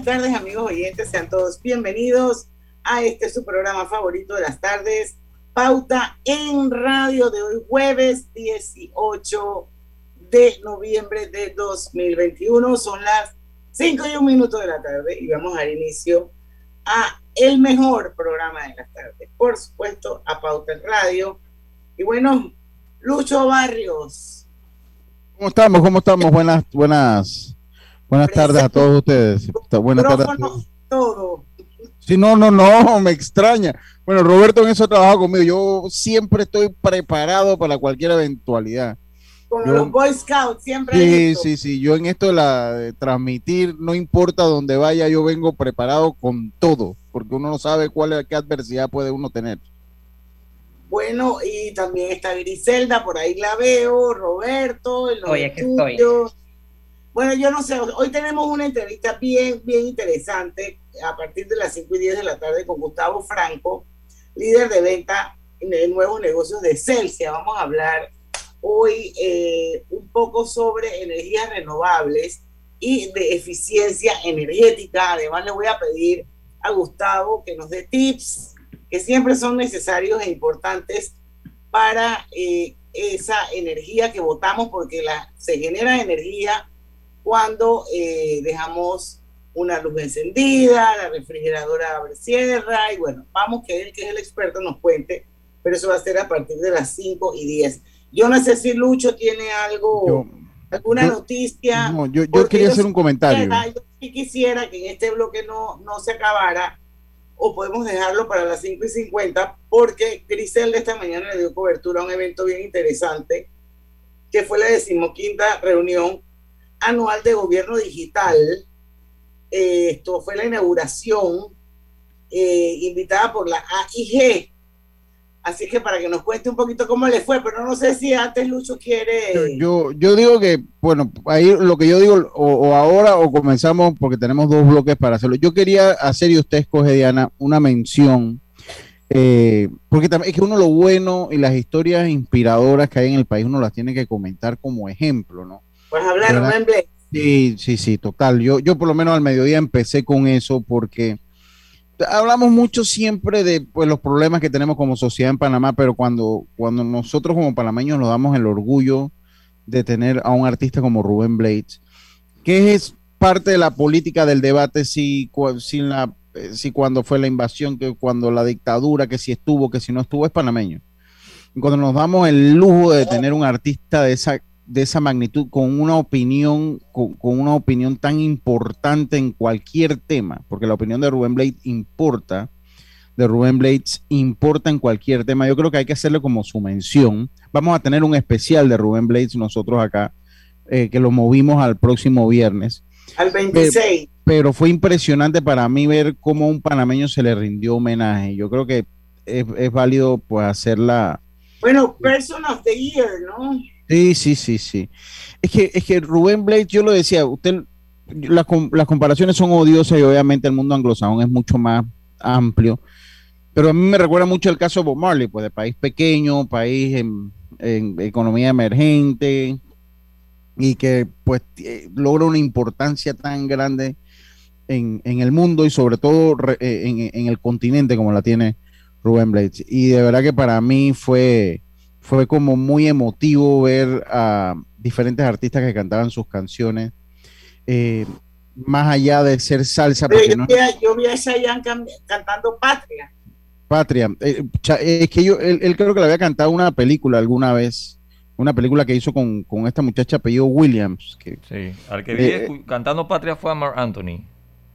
Buenas tardes, amigos oyentes. Sean todos bienvenidos a este su programa favorito de las tardes, Pauta en Radio de hoy, jueves 18 de noviembre de 2021. Son las 5 y un minuto de la tarde y vamos a dar inicio a el mejor programa de las tardes. Por supuesto, a Pauta en Radio. Y bueno, Lucho Barrios. ¿Cómo estamos? ¿Cómo estamos? Buenas, buenas Buenas tardes a todos ustedes. Buenas tardes a todos. Todo. Sí, no, no, no, me extraña. Bueno, Roberto en eso trabaja conmigo. Yo siempre estoy preparado para cualquier eventualidad. Con los Boy Scouts, siempre. Sí, sí, sí. Yo en esto de, la, de transmitir, no importa dónde vaya, yo vengo preparado con todo, porque uno no sabe cuál qué adversidad puede uno tener. Bueno, y también está Griselda, por ahí la veo, Roberto, Oye, que estoy. Bueno, yo no sé, hoy tenemos una entrevista bien, bien interesante a partir de las 5 y 10 de la tarde con Gustavo Franco, líder de venta de nuevos negocios de Celsia. Vamos a hablar hoy eh, un poco sobre energías renovables y de eficiencia energética. Además, le voy a pedir a Gustavo que nos dé tips que siempre son necesarios e importantes para eh, esa energía que votamos, porque la, se genera energía cuando eh, dejamos una luz encendida, la refrigeradora abre cierra y bueno, vamos que él que es el experto nos cuente, pero eso va a ser a partir de las 5 y 10. Yo no sé si Lucho tiene algo, alguna noticia. No, yo, yo quería hacer un comentario. yo sí quisiera que en este bloque no, no se acabara o podemos dejarlo para las 5 y 50 porque Grisel de esta mañana le dio cobertura a un evento bien interesante que fue la decimoquinta reunión anual de gobierno digital. Eh, esto fue la inauguración eh, invitada por la AIG. Así que para que nos cuente un poquito cómo le fue, pero no sé si antes Lucho quiere. Yo, yo digo que, bueno, ahí lo que yo digo, o, ahora o comenzamos porque tenemos dos bloques para hacerlo. Yo quería hacer, y usted escoge, Diana, una mención, eh, porque también es que uno lo bueno y las historias inspiradoras que hay en el país, uno las tiene que comentar como ejemplo, ¿no? Pues hablar en inglés. Sí, sí, sí, total. Yo, yo por lo menos al mediodía empecé con eso porque hablamos mucho siempre de pues, los problemas que tenemos como sociedad en Panamá, pero cuando, cuando nosotros como panameños nos damos el orgullo de tener a un artista como Rubén Blades, que es parte de la política del debate si, si, la, si cuando fue la invasión, que cuando la dictadura, que si estuvo, que si no estuvo, es panameño. cuando nos damos el lujo de tener un artista de esa de esa magnitud, con una opinión, con, una opinión tan importante en cualquier tema, porque la opinión de Rubén Blades importa, de Rubén Blades importa en cualquier tema. Yo creo que hay que hacerle como su mención. Vamos a tener un especial de Rubén Blades nosotros acá, eh, que lo movimos al próximo viernes. Al 26. Pero, fue impresionante para mí ver cómo un panameño se le rindió homenaje. Yo creo que es, es válido pues hacerla. Bueno, Person of the Year, ¿no? Sí, sí, sí, sí. Es que, es que Rubén Blades, yo lo decía, usted, las comparaciones son odiosas y obviamente el mundo anglosajón es mucho más amplio. Pero a mí me recuerda mucho el caso de Bob Marley, pues de país pequeño, país en, economía emergente y que pues logra una importancia tan grande en, el mundo y sobre todo eh, en, en, el continente como la tiene Rubén Blades. Y de verdad que para mí fue, fue como muy emotivo ver a diferentes artistas que cantaban sus canciones. Eh, más allá de ser salsa. yo, vi a, yo, vi a, Chayanne cantando Patria. Patria. Eh, es que yo, él, creo que le había cantado una película alguna vez, una película que hizo con, esta muchacha apellido Williams. Que, sí, al que vi eh, cantando Patria fue a Mark Anthony.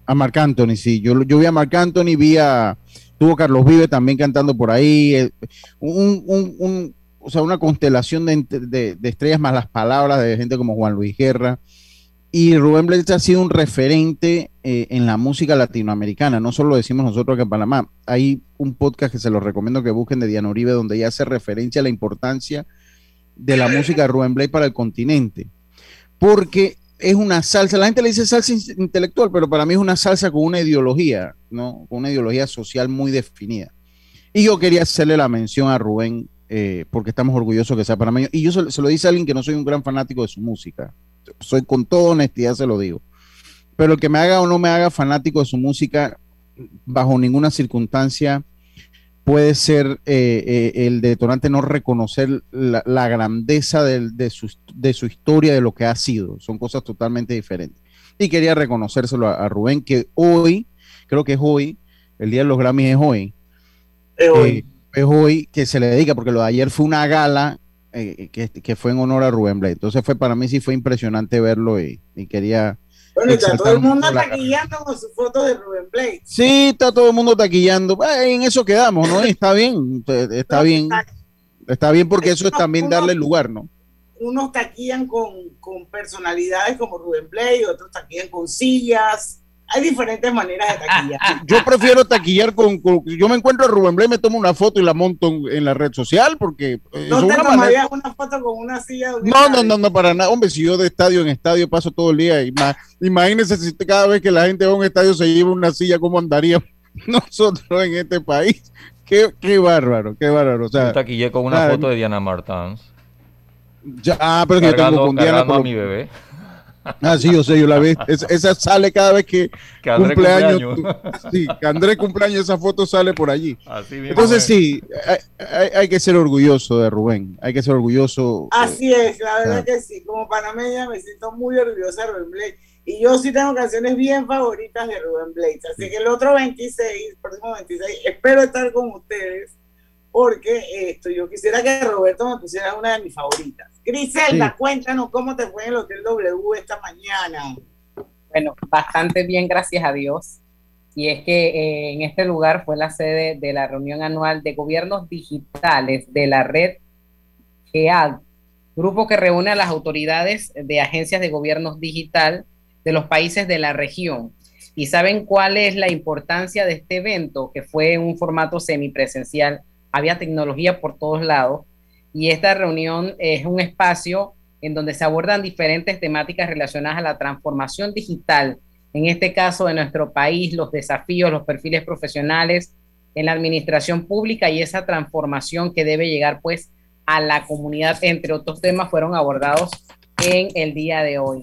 A Marc Anthony, sí. Yo, yo vi a Marc Anthony, vi a. Tuvo Carlos Vive también cantando por ahí. Eh, un, o sea, una constelación de, estrellas más las palabras de gente como Juan Luis Guerra. Y Rubén Blades ha sido un referente eh, en la música latinoamericana. No solo lo decimos nosotros que en Panamá. Hay un podcast que se los recomiendo que busquen de Diana Uribe, donde ella hace referencia a la importancia de la música de Rubén Blades para el continente. Porque es una salsa, la gente le dice salsa intelectual, pero para mí es una salsa con una ideología, ¿no? Con una ideología social muy definida. Y yo quería hacerle la mención a Rubén, eh, porque estamos orgullosos que sea panameño. Y yo se, lo dice a alguien que no soy un gran fanático de su música. Soy con toda honestidad, se lo digo. Pero el que me haga o no me haga fanático de su música, bajo ninguna circunstancia puede ser eh, eh, el detonante no reconocer la, grandeza de, su, de, su, historia, de lo que ha sido. Son cosas totalmente diferentes. Y quería reconocérselo a, Rubén, que hoy, creo que es hoy, el Día de los Grammys es hoy. Es hoy. Eh, es hoy que se le dedica, porque lo de ayer fue una gala que, que, fue en honor a Rubén Blade. Entonces fue para mí sí fue impresionante verlo y quería bueno, está todo el mundo taquillando con su foto de Rubén Blades. Sí, está todo el mundo taquillando. en eso quedamos, ¿no? Está bien, está bien. Está bien porque eso es también darle lugar, ¿no? Unos taquillan con, con personalidades como Rubén Blades, otros taquillan con sillas hay diferentes maneras de taquillar. Yo prefiero taquillar con, yo me encuentro a Rubén Blay, me tomo una foto y la monto en, la red social porque eh, no te una tomarías una foto con una silla. No, no, no, no, para nada. Hombre, si yo de estadio en estadio paso todo el día, imagínese si cada vez que la gente va a un estadio se lleva una silla, ¿cómo andaríamos nosotros en este país? Qué, qué bárbaro, qué bárbaro. O sea, yo taquillé con una foto de Diana Martans. Ya, ah, pero que yo tengo con Diana. Por... mi bebé. Ah, sí, yo sé, yo la vi. esa sale cada vez que, cumpleaños. sí, que Andrés cumpleaños, esa foto sale por allí. Entonces, sí, hay, que ser orgulloso de Rubén. Hay que ser orgulloso. Así es, la verdad que sí. Como panameña me siento muy orgullosa de Rubén Blades. Y yo sí tengo canciones bien favoritas de Rubén Blades. Así que el otro 26, próximo 26, espero estar con ustedes porque esto, yo quisiera que Roberto me pusiera una de mis favoritas. Griselda, cuéntanos cómo te fue en el Hotel W esta mañana. Bueno, bastante bien, gracias a Dios. Y es que eh, en este lugar fue la sede de la reunión anual de gobiernos digitales de la red GEAD, grupo que reúne a las autoridades de agencias de gobiernos digital de los países de la región. ¿Y saben cuál es la importancia de este evento, que fue en un formato semipresencial? había tecnología por todos lados y esta reunión es un espacio en donde se abordan diferentes temáticas relacionadas a la transformación digital, en este caso de nuestro país, los desafíos, los perfiles profesionales en la administración pública y esa transformación que debe llegar pues a la comunidad, entre otros temas, fueron abordados en el día de hoy.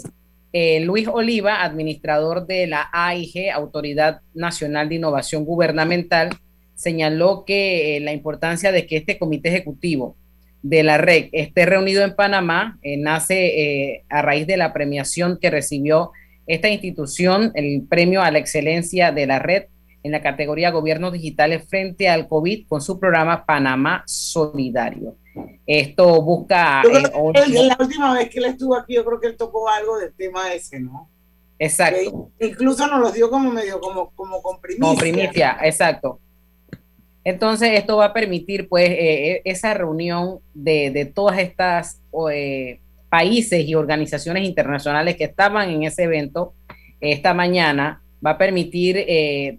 Eh, Luis Oliva, administrador de la AIG, Autoridad Nacional de Innovación Gubernamental, señaló que eh, la importancia de que este comité ejecutivo de la REC esté reunido en Panamá eh, nace eh, a raíz de la premiación que recibió esta institución, el premio a la excelencia de la red en la categoría Gobiernos Digitales frente al COVID con su programa Panamá Solidario. Esto busca... la última vez que él estuvo aquí, yo creo que él tocó algo del tema ese, ¿no? Exacto. incluso nos lo dio como medio, como, como con Como primicia, exacto. Entonces, esto va a permitir, pues, eh, eh, esa reunión de, todas estas eh, países y organizaciones internacionales que estaban en ese evento esta mañana, va a permitir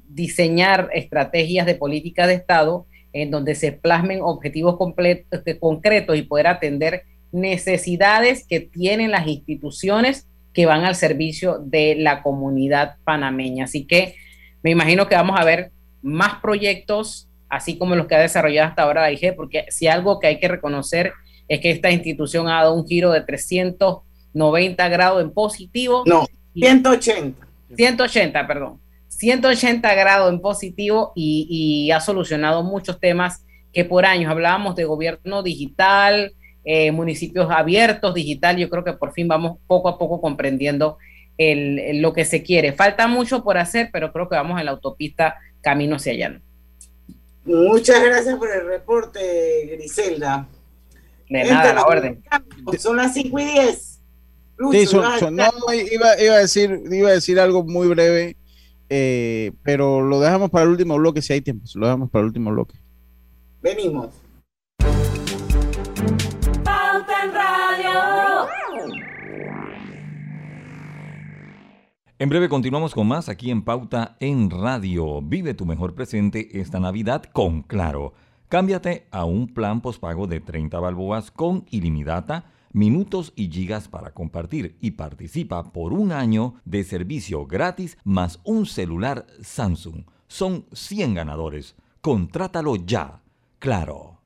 diseñar estrategias de política de Estado en donde se plasmen objetivos concretos y poder atender necesidades que tienen las instituciones que van al servicio de la comunidad panameña. Así que me imagino que vamos a ver más proyectos así como los que ha desarrollado hasta ahora la IG, porque si algo que hay que reconocer es que esta institución ha dado un giro de 390 grados en positivo. No, 180. 180, perdón. 180 grados en positivo y, ha solucionado muchos temas que por años hablábamos de gobierno digital, eh, municipios abiertos, digital. Yo creo que por fin vamos poco a poco comprendiendo lo que se quiere. Falta mucho por hacer, pero creo que vamos en la autopista camino hacia allá. Muchas gracias por el reporte, Griselda. De nada, la orden. Son las 5 y 10. sí, son, no, iba, iba, a decir, iba a decir algo muy breve, eh, pero lo dejamos para el último bloque si hay tiempo. Lo dejamos para el último bloque. Venimos. En breve continuamos con más aquí en Pauta en Radio. Vive tu mejor presente esta Navidad con Claro. Cámbiate a un plan pospago de 30 balboas con ilimitada, minutos y gigas para compartir y participa por un año de servicio gratis más un celular Samsung. Son 100 ganadores. Contrátalo ya. Claro.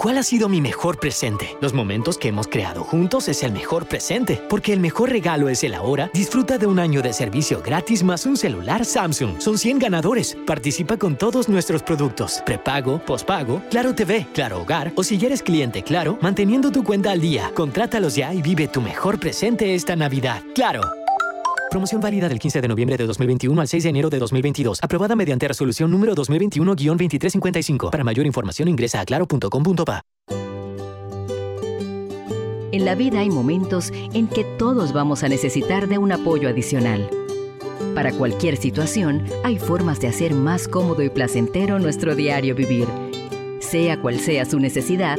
¿Cuál ha sido mi mejor presente? Los momentos que hemos creado juntos es el mejor presente, porque el mejor regalo es el ahora. Disfruta de un año de servicio gratis más un celular Samsung. Son 100 ganadores. Participa con todos nuestros productos. Prepago, pospago, Claro TV, Claro Hogar o si eres cliente Claro, manteniendo tu cuenta al día. Contrátalos ya y vive tu mejor presente esta Navidad. Claro. Promoción válida del 15 de noviembre de 2021 al 6 de enero de 2022. Aprobada mediante resolución número 2021-2355. Para mayor información ingresa a claro.com.pa. En la vida hay momentos en que todos vamos a necesitar de un apoyo adicional. Para cualquier situación, hay formas de hacer más cómodo y placentero nuestro diario vivir. Sea cual sea su necesidad,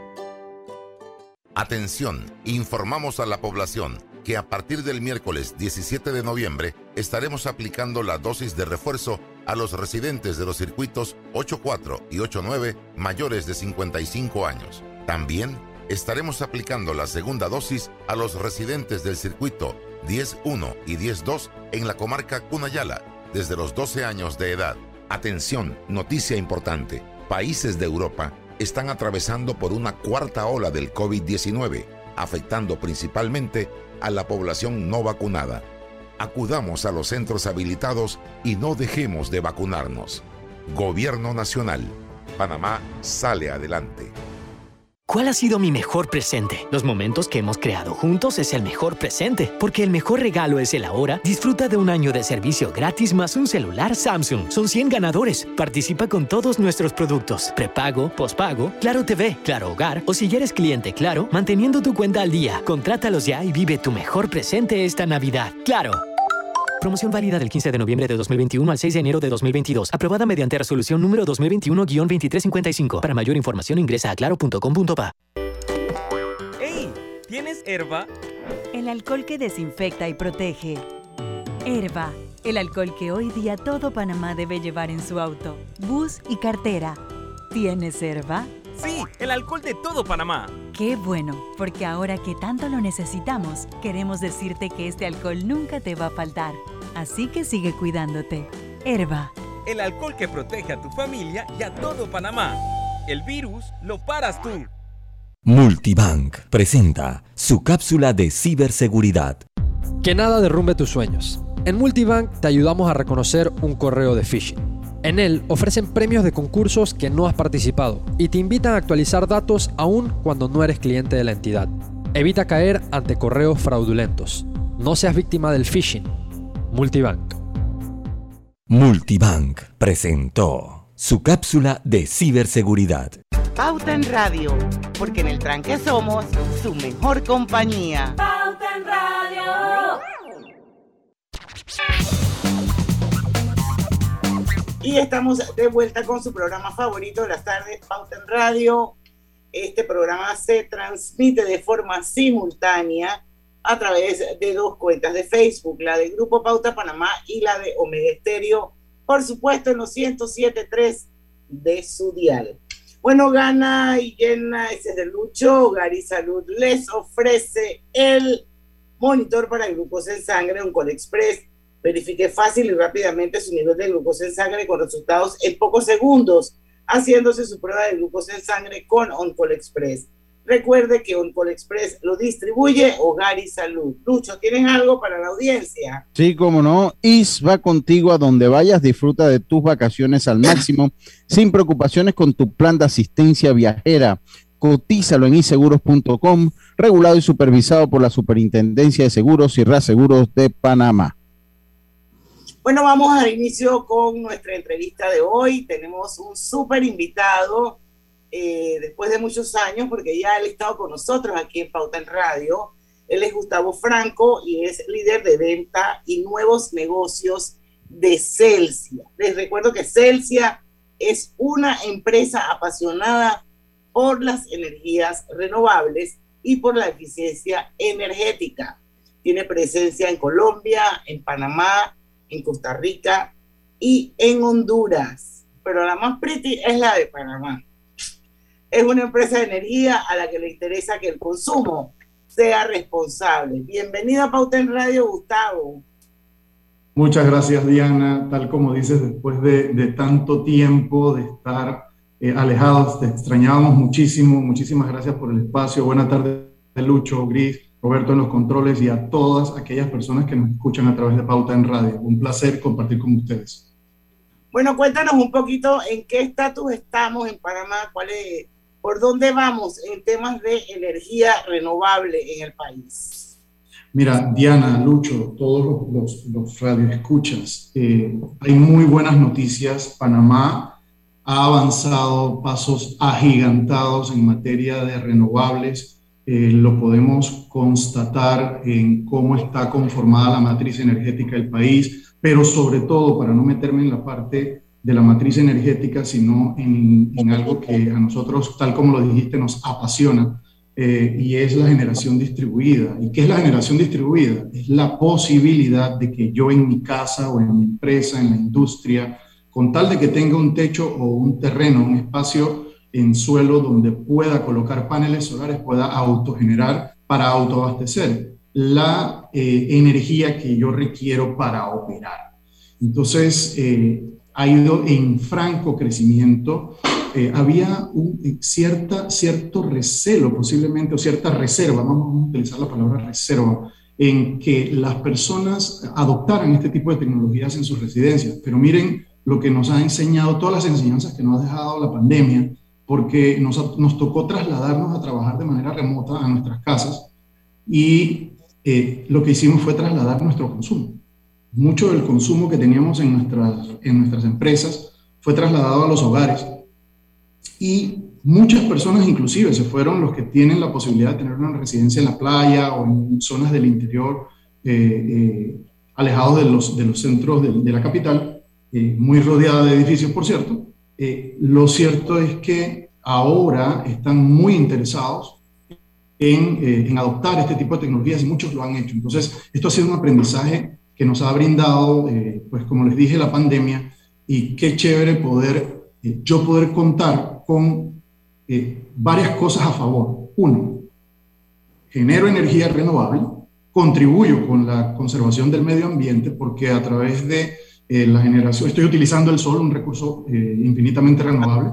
Atención, informamos a la población que a partir del miércoles 17 de noviembre estaremos aplicando la dosis de refuerzo a los residentes de los circuitos 84 y 89 mayores de 55 años. También estaremos aplicando la segunda dosis a los residentes del circuito 10.1 y 10.2 en la comarca Cunayala desde los 12 años de edad. Atención, noticia importante. Países de Europa están atravesando por una cuarta ola del COVID-19, afectando principalmente a la población no vacunada. Acudamos a los centros habilitados y no dejemos de vacunarnos. Gobierno Nacional. Panamá sale adelante. ¿Cuál ha sido mi mejor presente? Los momentos que hemos creado juntos es el mejor presente, porque el mejor regalo es el ahora. Disfruta de un año de servicio gratis más un celular Samsung. Son 100 ganadores. Participa con todos nuestros productos. Prepago, pospago, Claro TV, Claro Hogar o si eres cliente Claro, manteniendo tu cuenta al día. Contrátalos ya y vive tu mejor presente esta Navidad. Claro. Promoción válida del 15 de noviembre de 2021 al 6 de enero de 2022. Aprobada mediante resolución número 2021-2355. Para mayor información ingresa a claro.com.pa. ¡Ey! ¿Tienes herba? El alcohol que desinfecta y protege. Herba, el alcohol que hoy día todo Panamá debe llevar en su auto, bus y cartera. ¿Tienes herba? Sí, el alcohol de todo Panamá. Qué bueno, porque ahora que tanto lo necesitamos, queremos decirte que este alcohol nunca te va a faltar. Así que sigue cuidándote. Herba. El alcohol que protege a tu familia y a todo Panamá. El virus lo paras tú. Multibank presenta su cápsula de ciberseguridad. Que nada derrumbe tus sueños. En Multibank te ayudamos a reconocer un correo de phishing en él ofrecen premios de concursos que no has participado y te invitan a actualizar datos aún cuando no eres cliente de la entidad. Evita caer ante correos fraudulentos. No seas víctima del phishing. Multibank. Multibank presentó su cápsula de ciberseguridad. Pauta en Radio, porque en el tranque somos su mejor compañía. Pauta en Radio. Y estamos de vuelta con su programa favorito de las tardes, Pauta en Radio. Este programa se transmite de forma simultánea a través de dos cuentas de Facebook, la de Grupo Pauta Panamá y la de Omega Estéreo, por supuesto en los 107.3 de su dial. Bueno, gana y llena ese de Lucho, Gary Salud les ofrece el monitor para glucosa en sangre, un Express. Verifique fácil y rápidamente su nivel de glucosa en sangre con resultados en pocos segundos, haciéndose su prueba de glucosa en sangre con Oncol Express. Recuerde que Oncol Express lo distribuye Hogar y Salud. Lucho, ¿tienen algo para la audiencia? Sí, como no. IS va contigo a donde vayas. Disfruta de tus vacaciones al máximo, sin preocupaciones con tu plan de asistencia viajera. Cotízalo en iseguros.com, regulado y supervisado por la Superintendencia de Seguros y Reaseguros de Panamá. Bueno, vamos a inicio con nuestra entrevista de hoy. Tenemos un súper invitado eh, después de muchos años, porque ya él ha estado con nosotros aquí en Pauta en Radio. Él es Gustavo Franco y es líder de venta y nuevos negocios de Celsia. Les recuerdo que Celsia es una empresa apasionada por las energías renovables y por la eficiencia energética. Tiene presencia en Colombia, en Panamá, en Costa Rica y en Honduras. Pero la más pretty es la de Panamá es una empresa de energía a la que le interesa que el consumo sea responsable. Bienvenido a Pauta en Radio, Gustavo. Muchas gracias, Diana. Tal como dices, después de, tanto tiempo de estar eh, alejados, te extrañábamos muchísimo. Muchísimas gracias por el espacio. Buenas tardes, Lucho, Gris, Roberto en los controles y a todas aquellas personas que nos escuchan a través de Pauta en Radio. Un placer compartir con ustedes. Bueno, cuéntanos un poquito en qué estatus estamos en Panamá, cuál es ¿Por dónde vamos en temas de energía renovable en el país? Mira, Diana, Lucho, todos los, los, radioescuchas, eh, hay muy buenas noticias. Panamá ha avanzado pasos agigantados en materia de renovables. Eh, lo podemos constatar en cómo está conformada la matriz energética del país, pero sobre todo, para no meterme en la parte de la matriz energética, sino en, algo que a nosotros, tal como lo dijiste, nos apasiona, eh, y es la generación distribuida. ¿Y qué es la generación distribuida? Es la posibilidad de que yo en mi casa o en mi empresa, en la industria, con tal de que tenga un techo o un terreno, un espacio en suelo donde pueda colocar paneles solares, pueda autogenerar para autoabastecer la eh, energía que yo requiero para operar. Entonces, eh, ha ido en franco crecimiento. Eh, había un eh, cierta, cierto recelo posiblemente, o cierta reserva, vamos a utilizar la palabra reserva, en que las personas adoptaran este tipo de tecnologías en sus residencias. Pero miren lo que nos ha enseñado, todas las enseñanzas que nos ha dejado la pandemia, porque nos, nos tocó trasladarnos a trabajar de manera remota a nuestras casas y eh, lo que hicimos fue trasladar nuestro consumo mucho del consumo que teníamos en nuestras, en nuestras empresas fue trasladado a los hogares y muchas personas inclusive se fueron los que tienen la posibilidad de tener una residencia en la playa o en zonas del interior eh, eh, alejados de los, de los centros de, la capital, eh, muy rodeada de edificios, por cierto. Lo cierto es que ahora están muy interesados en, en, adoptar este tipo de tecnologías y muchos lo han hecho. Entonces, esto ha sido un aprendizaje que nos ha brindado, eh, pues como les dije, la pandemia y qué chévere poder, eh, yo poder contar con eh, varias cosas a favor. Uno, genero energía renovable, contribuyo con la conservación del medio ambiente porque a través de la generación, estoy utilizando el sol, un recurso infinitamente renovable,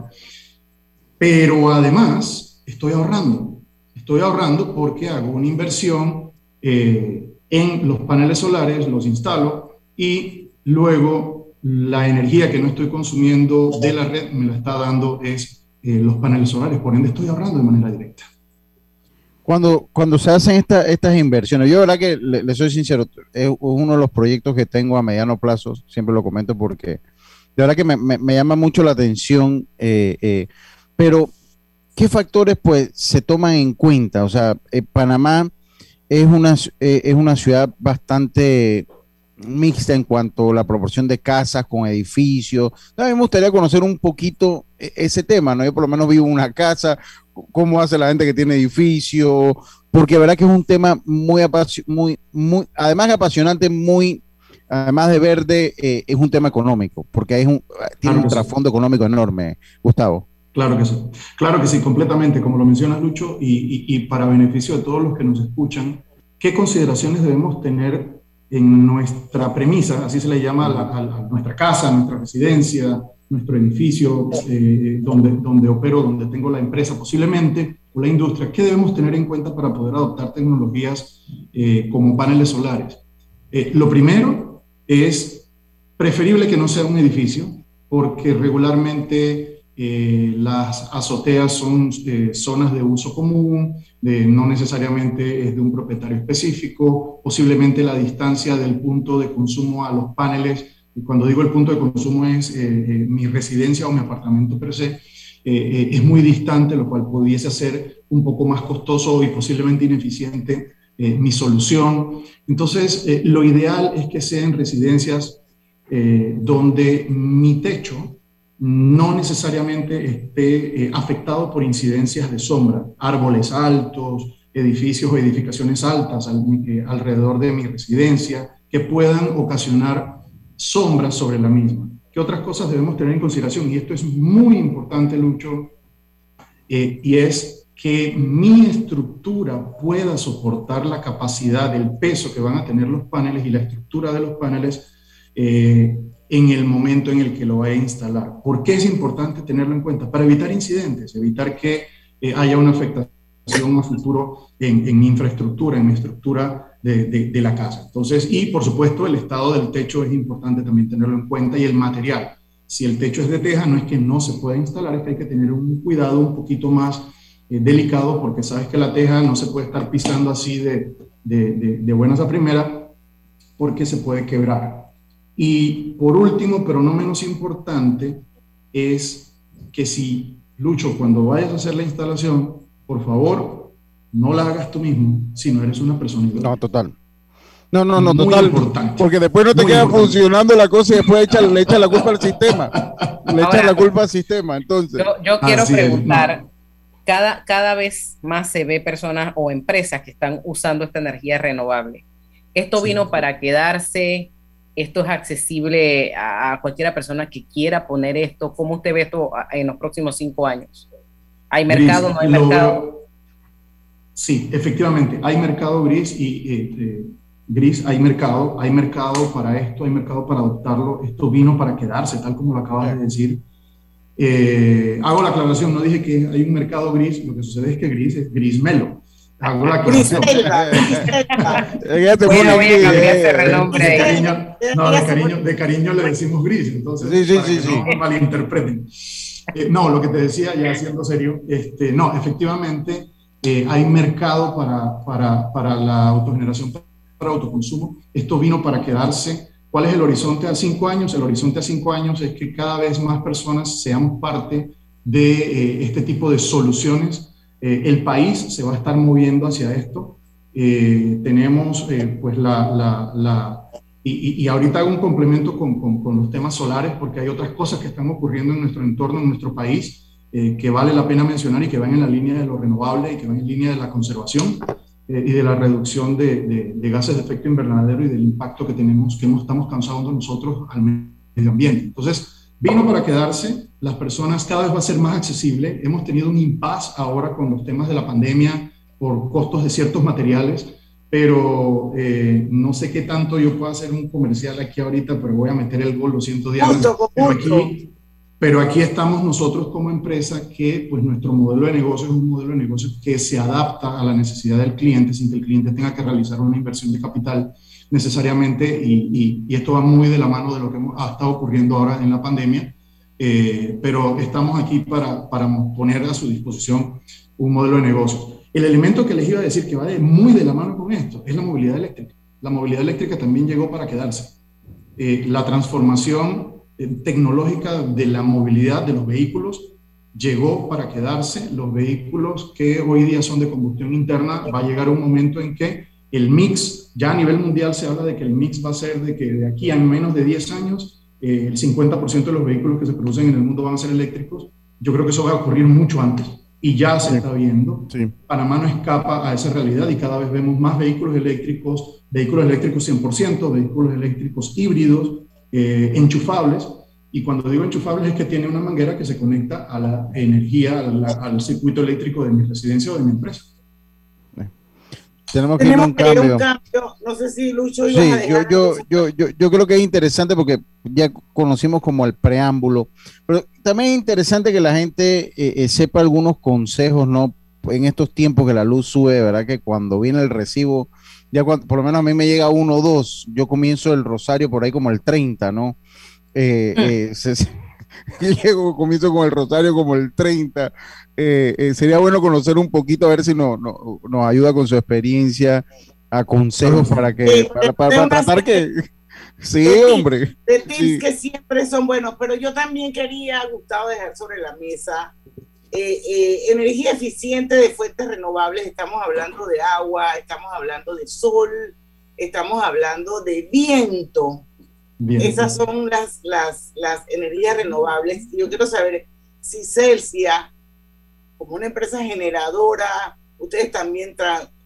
pero además estoy ahorrando. Estoy ahorrando porque hago una inversión en los paneles solares, los instalo y luego la energía que no estoy consumiendo de la red me la está dando es eh, los paneles solares, por ende estoy ahorrando de manera directa. Cuando, cuando se hacen estas inversiones, yo verdad que le, soy sincero, es uno de los proyectos que tengo a mediano plazo, siempre lo comento porque de verdad que me, llama mucho la atención, eh, eh, pero ¿qué factores pues se toman en cuenta? O sea, Panamá es una, eh, es una ciudad bastante mixta en cuanto a la proporción de casas con edificios. A mí me gustaría conocer un poquito e, ese tema, ¿no? Yo por lo menos vivo en una casa, cómo hace la gente que tiene edificio, porque verdad que es un tema muy, muy, muy, además apasionante, muy, además de verde, eh, es un tema económico, porque un, tiene un trasfondo económico enorme, Gustavo. Claro que sí, claro que sí, completamente, como lo mencionas Lucho, y, y, para beneficio de todos los que nos escuchan, ¿qué consideraciones debemos tener en nuestra premisa, así se le llama a, nuestra casa, nuestra residencia, nuestro edificio, eh, donde, donde opero, donde tengo la empresa posiblemente, o la industria, ¿qué debemos tener en cuenta para poder adoptar tecnologías eh, como paneles solares? Eh, lo primero es preferible que no sea un edificio, porque regularmente las azoteas son zonas de uso común, no necesariamente es de un propietario específico, posiblemente la distancia del punto de consumo a los paneles y cuando digo el punto de consumo es eh, eh, mi residencia o mi apartamento per se, eh, es muy distante, lo cual pudiese ser un poco más costoso y posiblemente ineficiente mi solución. Entonces, lo ideal es que sean residencias donde mi techo no necesariamente esté afectado por incidencias de sombra, árboles altos, edificios o edificaciones altas alrededor de mi residencia, que puedan ocasionar sombra sobre la misma. ¿Qué otras cosas debemos tener en consideración? Y esto es muy importante, Lucho, eh, y es que mi estructura pueda soportar la capacidad del peso que van a tener los paneles y la estructura de los paneles eh, en el momento en el que lo vaya a instalar. ¿Por qué es importante tenerlo en cuenta? Para evitar incidentes, evitar que eh, haya una afectación a futuro en, infraestructura, en mi estructura de, la casa. Entonces, y por supuesto, el estado del techo es importante también tenerlo en cuenta y el material. Si el techo es de teja, no es que no se pueda instalar, es que hay que tener un cuidado un poquito más eh, delicado porque sabes que la teja no se puede estar pisando así de, de buenas a primera porque se puede quebrar. Y por último, pero no menos importante, es que si, Lucho, cuando vayas a hacer la instalación, por favor, no la hagas tú mismo si no eres una persona No, total. No, no, no, total. Porque después no te queda funcionando la cosa y después le echas la culpa al sistema. Le echas la culpa al sistema. Entonces. Yo, quiero preguntar. Cada, cada vez más se ve personas o empresas que están usando esta energía renovable. Esto vino para quedarse, esto es accesible a cualquiera persona que quiera poner esto. ¿Cómo usted ve esto en los próximos cinco años? ¿Hay mercado? ¿No hay mercado? Sí, efectivamente, hay mercado gris y este, gris, hay mercado, hay mercado para esto, hay mercado para adoptarlo. Esto vino para quedarse, tal como lo acabas de decir. Eh, hago la aclaración, no dije que hay un mercado gris, lo que sucede es que gris es gris melo. Hago la bueno, voy a cambiar ese renombre. De cariño, no, de cariño, de cariño le decimos gris, entonces, sí, sí, sí, no malinterpreten. Eh, no, lo que te decía, ya siendo serio, este, no, efectivamente, eh, hay mercado para, para, para, la autogeneración, para autoconsumo. Esto vino para quedarse. ¿Cuál es el horizonte a cinco años? El horizonte a cinco años es que cada vez más personas seamos parte de eh, este tipo de soluciones. Eh, el país se va a estar moviendo hacia esto. tenemos pues la, la, la y, y, ahorita hago un complemento con, con, con los temas solares porque hay otras cosas que están ocurriendo en nuestro entorno, en nuestro país eh, que vale la pena mencionar y que van en la línea de lo renovable y que van en línea de la conservación eh, y de la reducción de, de, gases de efecto invernadero y del impacto que tenemos, que estamos causando nosotros al medio ambiente. Entonces, vino para quedarse, las personas cada vez va a ser más accesible, hemos tenido un impasse ahora con los temas de la pandemia por costos de ciertos materiales, pero eh, no sé qué tanto yo puedo hacer un comercial aquí ahorita, pero voy a meter el gol, lo siento, Diana. aquí, pero aquí estamos nosotros como empresa que pues nuestro modelo de negocio es un modelo de negocio que se adapta a la necesidad del cliente sin que el cliente tenga que realizar una inversión de capital necesariamente y, esto va muy de la mano de lo que ha estado ocurriendo ahora en la pandemia, eh, pero estamos aquí para, poner a su disposición un modelo de negocio. El elemento que les iba a decir que va de, muy de la mano con esto es la movilidad eléctrica. La movilidad eléctrica también llegó para quedarse. Eh, la transformación tecnológica de la movilidad de los vehículos llegó para quedarse. Los vehículos que hoy día son de combustión interna, va a llegar un momento en que el mix, ya a nivel mundial se habla de que el mix va a ser de que de aquí a menos de 10 años, eh, el 50% de los vehículos que se producen en el mundo van a ser eléctricos. Yo creo que eso va a ocurrir mucho antes. y ya se está viendo. Panamá no escapa a esa realidad y cada vez vemos más vehículos eléctricos, vehículos eléctricos 100%, vehículos eléctricos híbridos, eh, enchufables. Y cuando digo enchufables es que tiene una manguera que se conecta a la energía, al circuito eléctrico de mi residencia o de mi empresa. Tenemos que ir a un cambio. No sé si Lucho sí, yo, yo, yo, yo, yo creo que es interesante porque ya conocimos como el preámbulo, pero también es interesante que la gente eh, eh, sepa algunos consejos, ¿no? En estos tiempos que la luz sube, ¿verdad? Que cuando viene el recibo, ya cuando, por lo menos a mí me llega uno o dos, yo comienzo el rosario por ahí como el 30, ¿no? Eh, mm. eh se, llego, comienzo con el rosario como el 30. Eh, eh, sería bueno conocer un poquito, a ver si no, nos ayuda con su experiencia, a consejos para que, para, tratar que... Sí, hombre. De tips que siempre son buenos, pero yo también quería, Gustavo, dejar sobre la mesa eh, energía eficiente de fuentes renovables. Estamos hablando de agua, estamos hablando de sol, estamos hablando de viento. Esas son las, las, las energías renovables. Y yo quiero saber si Celsia, como una empresa generadora, ustedes también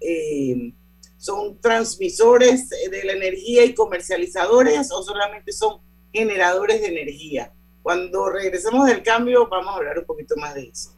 eh, son transmisores de la energía y comercializadores o solamente son generadores de energía. Cuando regresemos del cambio vamos a hablar un poquito más de eso.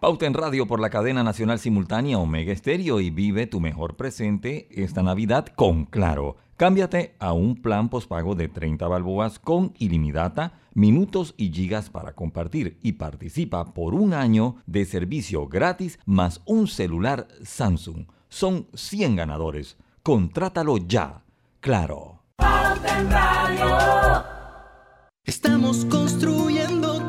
Pauta en radio por la cadena nacional simultánea Omega Estéreo y vive tu mejor presente esta Navidad con Claro. Cámbiate a un plan pospago de 30 balboas con ilimitada, minutos y gigas para compartir y participa por un año de servicio gratis más un celular Samsung. Son 100 ganadores. Contrátalo ya. Claro. Estamos construyendo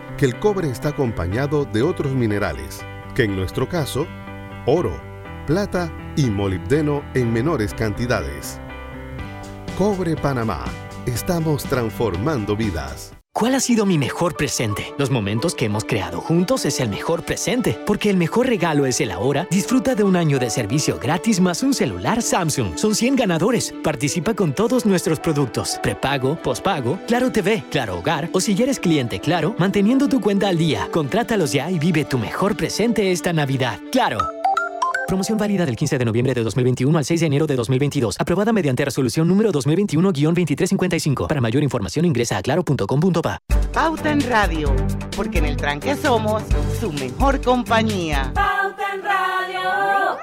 que el cobre está acompañado de otros minerales, que en nuestro caso, oro, plata y molibdeno en menores cantidades. Cobre Panamá. Estamos transformando vidas. ¿Cuál ha sido mi mejor presente? Los momentos que hemos creado juntos es el mejor presente, porque el mejor regalo es el ahora. Disfruta de un año de servicio gratis más un celular Samsung. Son 100 ganadores. Participa con todos nuestros productos. Prepago, pospago, Claro TV, Claro Hogar o si eres cliente Claro, manteniendo tu cuenta al día. Contrátalos ya y vive tu mejor presente esta Navidad. Claro. Promoción válida del 15 de noviembre de 2021 al 6 de enero de 2022. Aprobada mediante resolución número 2021-2355. Para mayor información ingresa a claro.com.pa. Pauta en Radio, porque en el tranque somos su mejor compañía. Pauta en Radio.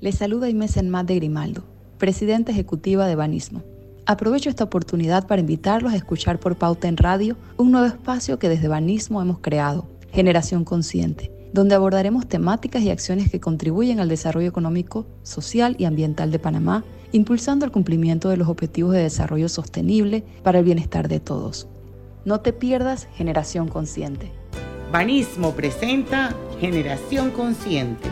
Les saluda Inés Enmat de Grimaldo, presidenta ejecutiva de Banismo. Aprovecho esta oportunidad para invitarlos a escuchar por Pauta en Radio un nuevo espacio que desde Banismo hemos creado, Generación Consciente, donde abordaremos temáticas y acciones que contribuyen al desarrollo económico, social y ambiental de Panamá, impulsando el cumplimiento de los objetivos de desarrollo sostenible para el bienestar de todos. No te pierdas Generación Consciente. Banismo presenta Generación Consciente.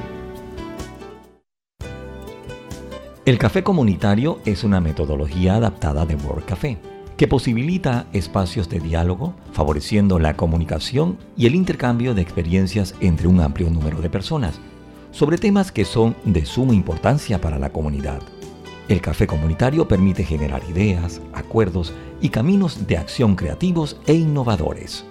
El café comunitario es una metodología adaptada de World Café que posibilita espacios de diálogo, favoreciendo la comunicación y el intercambio de experiencias entre un amplio número de personas, sobre temas que son de suma importancia para la comunidad. El café comunitario permite generar ideas, acuerdos y caminos de acción creativos e innovadores.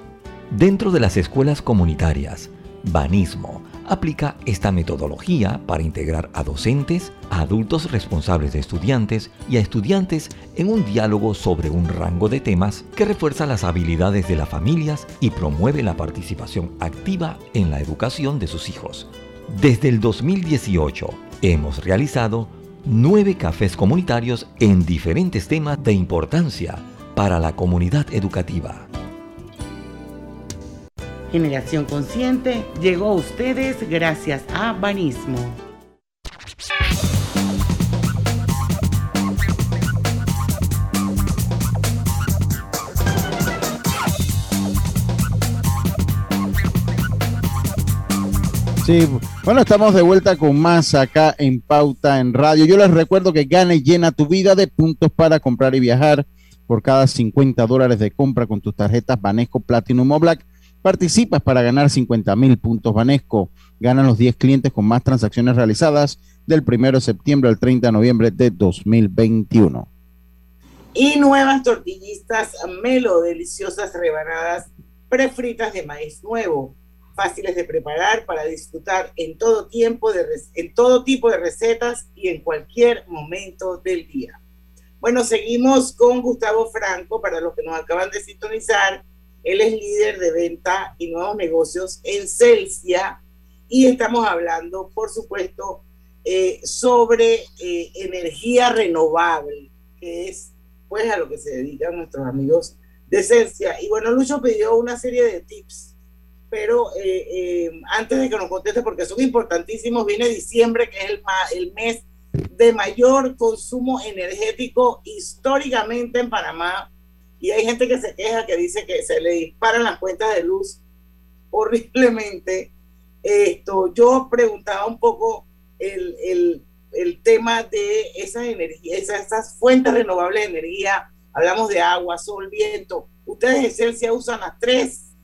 Dentro de las escuelas comunitarias, Banismo, aplica esta metodología para integrar a docentes, a adultos responsables de estudiantes y a estudiantes en un diálogo sobre un rango de temas que refuerza las habilidades de las familias y promueve la participación activa en la educación de sus hijos. Desde el 2018 hemos realizado nueve cafés comunitarios en diferentes temas de importancia para la comunidad educativa. Generación Consciente llegó a ustedes gracias a Banismo. Sí, bueno, estamos de vuelta con más acá en Pauta en Radio. Yo les recuerdo que gane y llena tu vida de puntos para comprar y viajar por cada 50 dólares de compra con tus tarjetas Banesco Platinum o Black Participas para ganar 50 mil puntos Banesco. Ganan los 10 clientes con más transacciones realizadas del 1 de septiembre al 30 de noviembre de 2021. Y nuevas tortillistas Melo, deliciosas rebanadas prefritas de maíz nuevo, fáciles de preparar para disfrutar en todo tiempo, de, en todo tipo de recetas y en cualquier momento del día. Bueno, seguimos con Gustavo Franco, para los que nos acaban de sintonizar él es líder de venta y nuevos negocios en Celsia y estamos hablando, por supuesto, eh, sobre eh, energía renovable, que es pues a lo que se dedican nuestros amigos de Celsia. Y bueno, Lucho pidió una serie de tips, pero eh, antes de que nos conteste, porque son importantísimos, viene diciembre, que es el, el mes de mayor consumo energético históricamente en Panamá y hay gente que se queja, que dice que se le disparan las cuentas de luz horriblemente. Esto, yo preguntaba un poco el, el, el tema de esas energías, esas, fuentes renovables de energía. Hablamos de agua, sol, viento. Ustedes en Celsia usan las tres.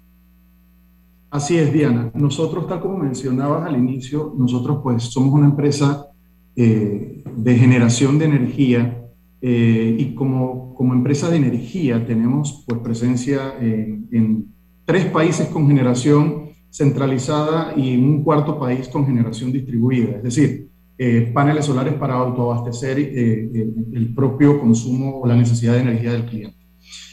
Así es, Diana. Nosotros, tal como mencionabas al inicio, nosotros pues somos una empresa eh, de generación de energía eh, y como, como, empresa de energía tenemos pues, presencia en, tres países con generación centralizada y en un cuarto país con generación distribuida, es decir, eh, paneles solares para autoabastecer eh, el propio consumo o la necesidad de energía del cliente.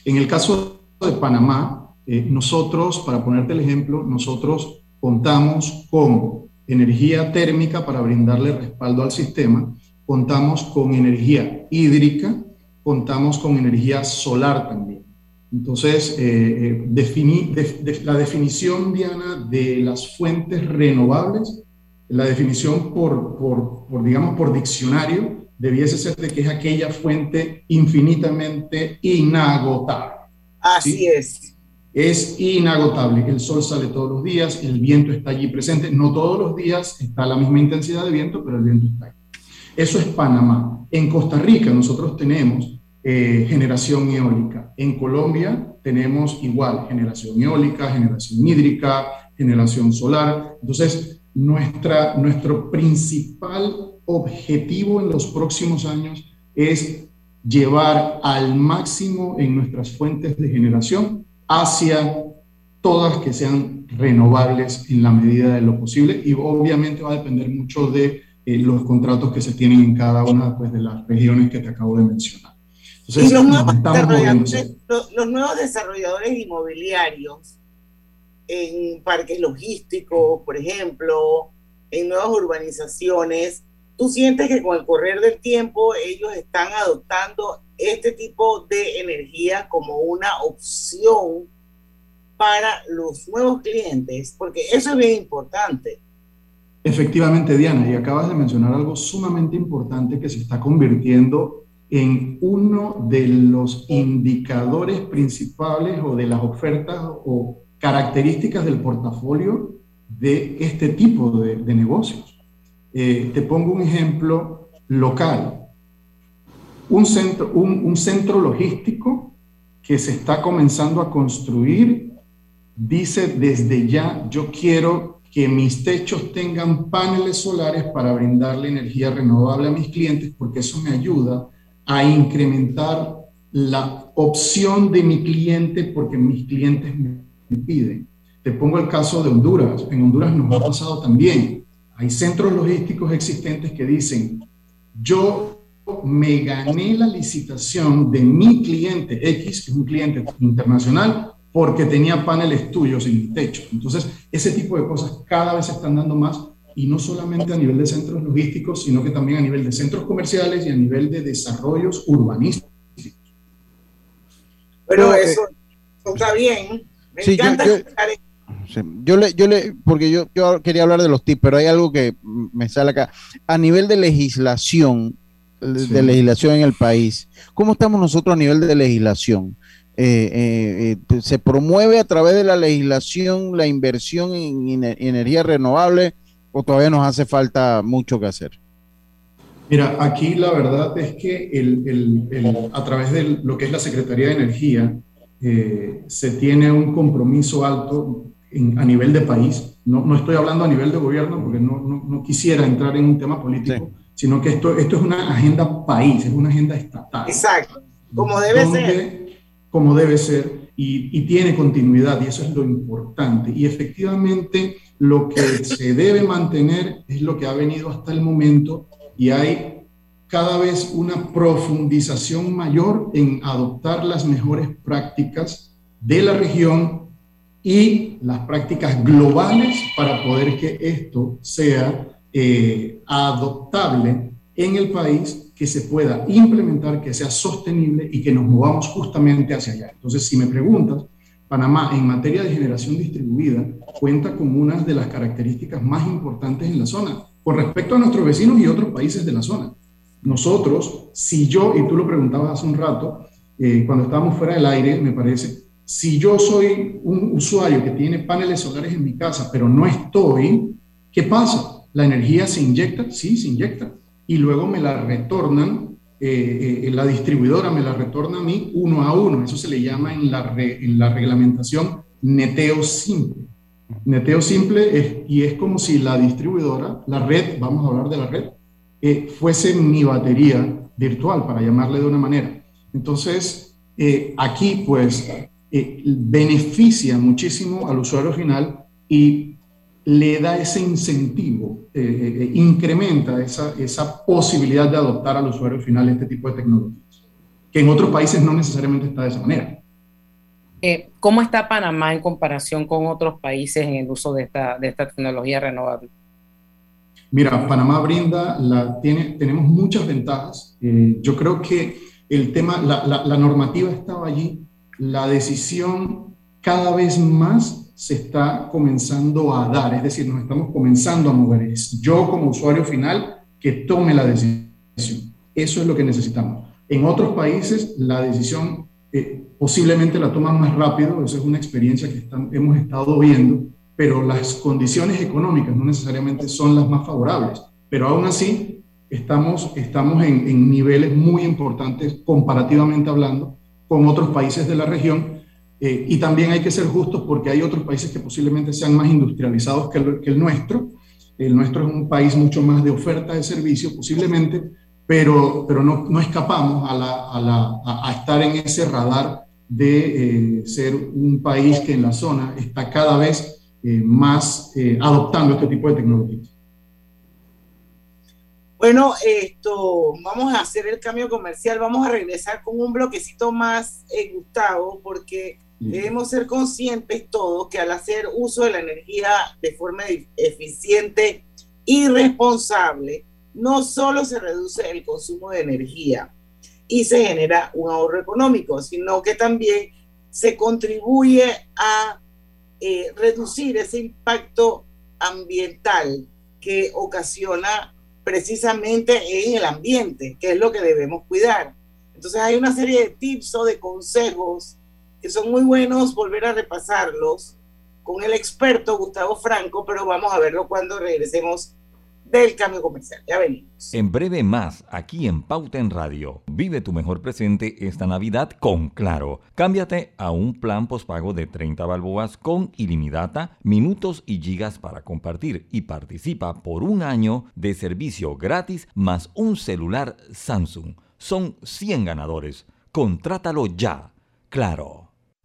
En el caso de Panamá, nosotros, para ponerte el ejemplo, nosotros contamos con energía térmica para brindarle respaldo al sistema, contamos con energía hídrica, contamos con energía solar también. Entonces, eh, eh, la definición, Diana, de las fuentes renovables, la definición por, por, digamos, por diccionario, debiese ser de que es aquella fuente infinitamente inagotable. Así es. Es inagotable. El sol sale todos los días, el viento está allí presente. No todos los días está la misma intensidad de viento, pero el viento está ahí. Eso es Panamá. En Costa Rica nosotros tenemos eh, generación eólica. En Colombia tenemos igual generación eólica, generación hídrica, generación solar. Entonces, nuestra, nuestro principal objetivo en los próximos años es llevar al máximo en nuestras fuentes de generación hacia todas que sean renovables en la medida de lo posible y obviamente va a depender mucho de eh, los contratos que se tienen en cada una pues, de las regiones que te acabo de mencionar. Entonces, y los nuevos, desarrolladores, los, los nuevos desarrolladores inmobiliarios en parques logísticos, por ejemplo, en nuevas urbanizaciones, ¿tú sientes que con el correr del tiempo ellos están adoptando este tipo de energía como una opción para los nuevos clientes? Porque eso es bien importante. Efectivamente, Diana, y acabas de mencionar algo sumamente importante que se está convirtiendo en uno de los indicadores principales o de las ofertas o características del portafolio de este tipo de, negocios. Eh, te pongo un ejemplo local. Un centro, un centro logístico que se está comenzando a construir dice desde ya, yo quiero que mis techos tengan paneles solares para brindarle energía renovable a mis clientes, porque eso me ayuda a incrementar la opción de mi cliente, porque mis clientes me piden. Te pongo el caso de Honduras. En Honduras nos ha pasado también. Hay centros logísticos existentes que dicen, yo me gané la licitación de mi cliente X, que es un cliente internacional, porque tenía paneles tuyos en mi techo. Entonces, ese tipo de cosas cada vez se están dando más y no solamente a nivel de centros logísticos, sino que también a nivel de centros comerciales y a nivel de desarrollos urbanísticos. Pero eso, está bien. Me encanta yo, le, yo le, porque yo, yo quería hablar de los tips, pero hay algo que me sale acá. A nivel de legislación, de legislación en el país, ¿cómo estamos nosotros a nivel de legislación? Eh, eh, eh, se promueve a través de la legislación la inversión en, energía renovable o todavía nos hace falta mucho que hacer? Mira, aquí la verdad es que el, a través de lo que es la Secretaría de Energía se tiene un compromiso alto a nivel de país. No, no, estoy hablando a nivel de gobierno porque no, no, no quisiera entrar en un tema político, sino que esto, esto es una agenda país, es una agenda estatal. Exacto, como debe ser como debe ser y, tiene continuidad y eso es lo importante. Y efectivamente lo que se debe mantener es lo que ha venido hasta el momento y hay cada vez una profundización mayor en adoptar las mejores prácticas de la región y las prácticas globales para poder que esto sea eh, adoptable en el país que se pueda implementar, que sea sostenible y que nos movamos justamente hacia allá. Entonces, si me preguntas, Panamá en materia de generación distribuida cuenta con una de las características más importantes en la zona con respecto a nuestros vecinos y otros países de la zona. Nosotros, si yo, y tú lo preguntabas hace un rato, eh, cuando estábamos fuera del aire, me parece, si yo soy un usuario que tiene paneles solares en mi casa, pero no estoy, ¿qué pasa? ¿La energía se inyecta? Sí, se inyecta y luego me la retornan, eh, eh, la distribuidora me la retorna a mí uno a uno. Eso se le llama en la, en la reglamentación neteo simple. Neteo simple es, y es como si la distribuidora, la red, vamos a hablar de la red, eh, fuese mi batería virtual, para llamarle de una manera. Entonces, aquí pues beneficia muchísimo al usuario final y le da ese incentivo, eh, eh, eh, incrementa esa, esa posibilidad de adoptar al usuario final este tipo de tecnologías, que en otros países no necesariamente está de esa manera. ¿Cómo está Panamá en comparación con otros países en el uso de esta, de esta tecnología renovable? Mira, Panamá brinda, la, tiene, tenemos muchas ventajas. yo creo que el tema, la, la, la normativa estaba allí, la decisión cada vez más se está comenzando a dar, es decir, nos estamos comenzando a mover. Es yo como usuario final que tome la decisión. Eso es lo que necesitamos. En otros países la decisión eh, posiblemente la toman más rápido, eso es una experiencia que hemos estado viendo, pero las condiciones económicas no necesariamente son las más favorables. Pero aún así estamos, estamos en niveles muy importantes comparativamente hablando con otros países de la región eh, y también hay que ser justos porque hay otros países que posiblemente sean más industrializados que el, que el, nuestro. El nuestro es un país mucho más de oferta de servicio, posiblemente, pero, pero no, no escapamos a, la, a, la, a, estar en ese radar de eh, ser un país que en la zona está cada vez eh, más eh, adoptando este tipo de tecnologías. Bueno, esto, vamos a hacer el cambio comercial, vamos a regresar con un bloquecito más, Gustavo, porque debemos ser conscientes todos que al hacer uso de la energía de forma eficiente y responsable, no solo se reduce el consumo de energía y se genera un ahorro económico, sino que también se contribuye a eh, reducir ese impacto ambiental que ocasiona precisamente en el ambiente, que es lo que debemos cuidar. Entonces hay una serie de tips o de consejos que son muy buenos volver a repasarlos con el experto Gustavo Franco, pero vamos a verlo cuando regresemos del cambio comercial. Ya venimos. En breve más, aquí en Pauta en Radio. Vive tu mejor presente esta Navidad con Claro. Cámbiate a un plan pospago de 30 balboas con ilimitada, minutos y gigas para compartir y participa por un año de servicio gratis más un celular Samsung. Son 100 ganadores. Contrátalo ya. Claro.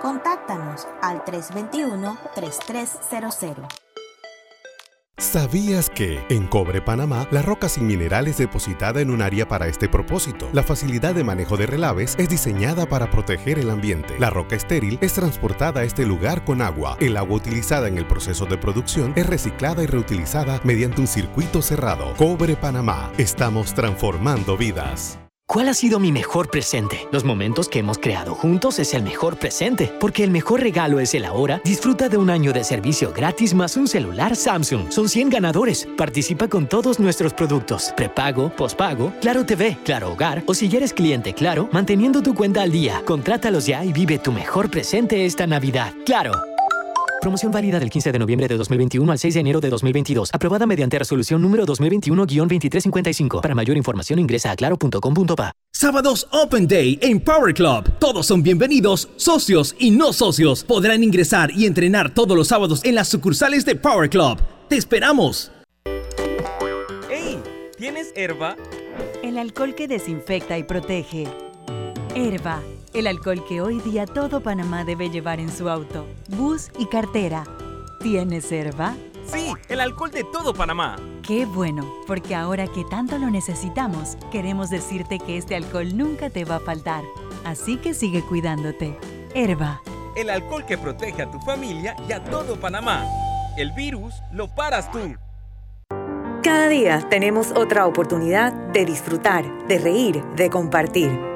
Contáctanos al 321-3300. ¿Sabías que en Cobre Panamá la roca sin mineral es depositada en un área para este propósito? La facilidad de manejo de relaves es diseñada para proteger el ambiente. La roca estéril es transportada a este lugar con agua. El agua utilizada en el proceso de producción es reciclada y reutilizada mediante un circuito cerrado. Cobre Panamá. Estamos transformando vidas. ¿Cuál ha sido mi mejor presente? Los momentos que hemos creado juntos es el mejor presente, porque el mejor regalo es el ahora. Disfruta de un año de servicio gratis más un celular Samsung. Son 100 ganadores. Participa con todos nuestros productos. Prepago, pospago, Claro TV, Claro Hogar o si eres cliente Claro, manteniendo tu cuenta al día. Contrátalos ya y vive tu mejor presente esta Navidad. Claro. Promoción válida del 15 de noviembre de 2021 al 6 de enero de 2022. Aprobada mediante resolución número 2021-2355. Para mayor información ingresa a claro.com.pa. Sábados Open Day en Power Club. Todos son bienvenidos, socios y no socios. Podrán ingresar y entrenar todos los sábados en las sucursales de Power Club. ¡Te esperamos! ¡Ey! ¿Tienes herba? El alcohol que desinfecta y protege. Herba el alcohol que hoy día todo Panamá debe llevar en su auto, bus y cartera. ¿Tienes Herba? Sí, el alcohol de todo Panamá. Qué bueno, porque ahora que tanto lo necesitamos, queremos decirte que este alcohol nunca te va a faltar. Así que sigue cuidándote. Herba. El alcohol que protege a tu familia y a todo Panamá. El virus lo paras tú. Cada día tenemos otra oportunidad de disfrutar, de reír, de compartir.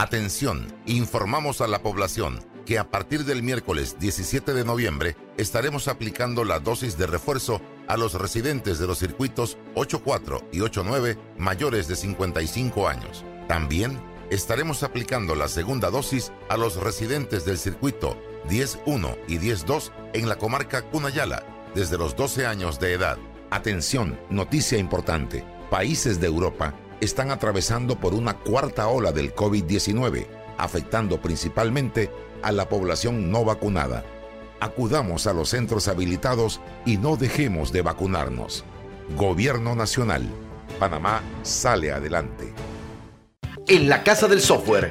Atención, informamos a la población que a partir del miércoles 17 de noviembre estaremos aplicando la dosis de refuerzo a los residentes de los circuitos 84 y 89 mayores de 55 años. También estaremos aplicando la segunda dosis a los residentes del circuito 10.1 y 10.2 en la comarca Cunayala desde los 12 años de edad. Atención, noticia importante. Países de Europa están atravesando por una cuarta ola del COVID-19, afectando principalmente a la población no vacunada. Acudamos a los centros habilitados y no dejemos de vacunarnos. Gobierno Nacional. Panamá sale adelante. En la Casa del Software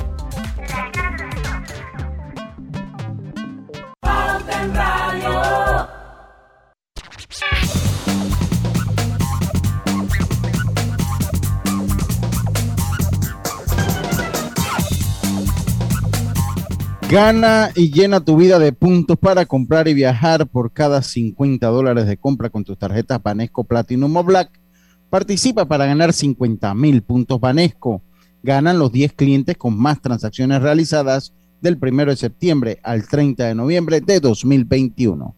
Gana y llena tu vida de puntos para comprar y viajar por cada 50 dólares de compra con tus tarjetas Banesco Platinum o Black. Participa para ganar 50 mil puntos Banesco. Ganan los 10 clientes con más transacciones realizadas del 1 de septiembre al 30 de noviembre de 2021.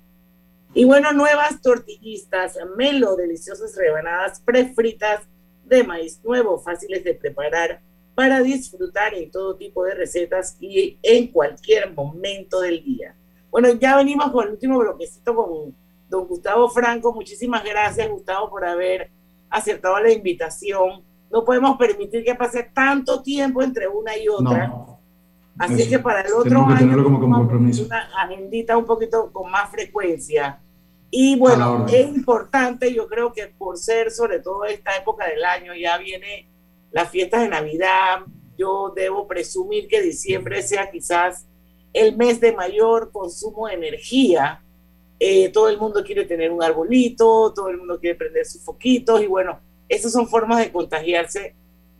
Y bueno, nuevas tortillistas, melo, deliciosas rebanadas prefritas de maíz nuevo, fáciles de preparar para disfrutar en todo tipo de recetas y en cualquier momento del día. Bueno, ya venimos con el último bloquecito con don Gustavo Franco. Muchísimas gracias, Gustavo, por haber aceptado la invitación. No podemos permitir que pase tanto tiempo entre una y otra. No. Así Eso, que para el otro que año como a compromiso. una agendita un poquito con más frecuencia. Y bueno, es importante, yo creo que por ser sobre todo esta época del año, ya viene las fiestas de Navidad, yo debo presumir que diciembre sea quizás el mes de mayor consumo de energía. Eh, todo el mundo quiere tener un arbolito, todo el mundo quiere prender sus foquitos y bueno, esas son formas de contagiarse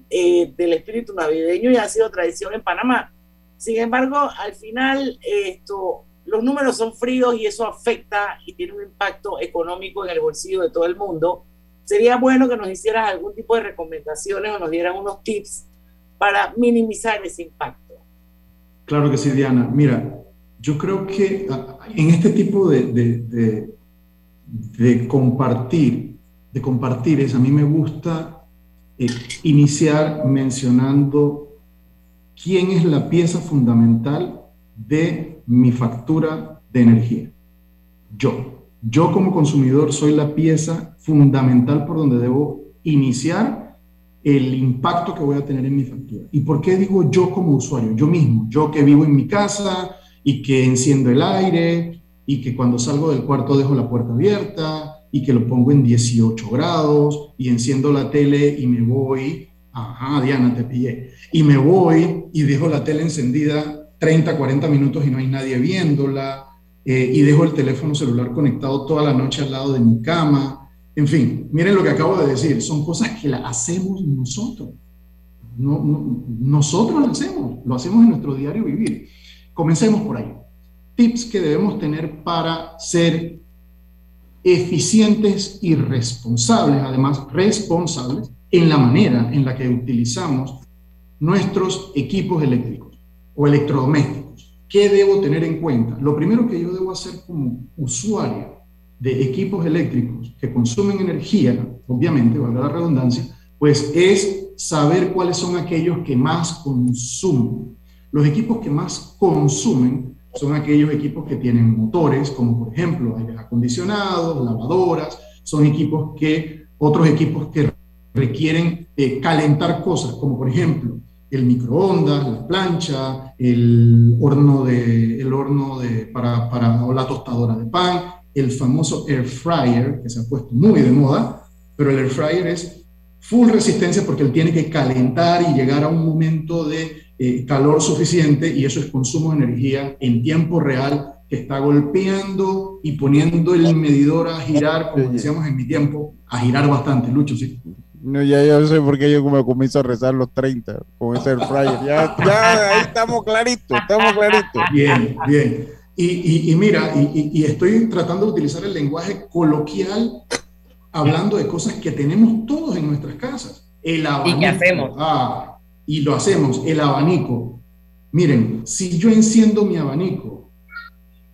eh, del espíritu navideño y ha sido tradición en Panamá. Sin embargo, al final esto, los números son fríos y eso afecta y tiene un impacto económico en el bolsillo de todo el mundo. Sería bueno que nos hicieras algún tipo de recomendaciones o nos dieran unos tips para minimizar ese impacto. Claro que sí, Diana. Mira, yo creo que ah, en este tipo de, de, de- compartir, de compartir es, a mí me gusta eh, iniciar mencionando quién es la pieza fundamental de mi factura de energía. Yo. Yo como consumidor soy la pieza fundamental por donde debo iniciar el impacto que voy a tener en mi factura. ¿Y por qué digo yo como usuario? Yo mismo, yo que vivo en mi casa y que enciendo el aire y que cuando salgo del cuarto dejo la puerta abierta y que lo pongo en 18 grados y enciendo la tele y me voy, ajá, Diana, te pillé, y me voy y dejo la tele encendida 30, 40 minutos y no hay nadie viéndola, eh, y dejo el teléfono celular conectado toda la noche al lado de mi cama. En fin, miren lo que acabo de decir, son cosas que las hacemos nosotros. No, no- nosotros lo hacemos, lo hacemos en nuestro diario vivir. Comencemos por ahí. Tips que debemos tener para ser eficientes y responsables, además responsables, en la manera en la que utilizamos nuestros equipos eléctricos o electrodomésticos. ¿Qué debo tener en cuenta? Lo primero que yo debo hacer como usuario de equipos eléctricos que consumen energía, obviamente, valga la redundancia, pues es saber cuáles son aquellos que más consumen. Los equipos que más consumen son aquellos equipos que tienen motores, como por ejemplo aires acondicionados, lavadoras, son equipos que, otros equipos que requieren eh, calentar cosas, como por ejemplo el microondas, la plancha, el horno de, el horno de, para, para, o la tostadora de pan, el famoso air fryer, que se ha puesto muy de moda, pero el air fryer es full resistencia porque él tiene que calentar y llegar a un momento de eh, calor suficiente y eso es consumo de energía en tiempo real que está golpeando y poniendo el medidor a girar, como decíamos en mi tiempo, a girar bastante, Lucho, sí. No, ya yo sé por qué yo me comienzo a rezar los 30 con ese air fryer. Ya, ya ahí estamos claritos, estamos claritos. Bien, bien. Y, y- y mira, y, y- y estoy tratando de utilizar el lenguaje coloquial hablando de cosas que tenemos todos en nuestras casas. El abanico. que hacemos. Ah, y lo hacemos, el abanico. Miren, si yo enciendo mi abanico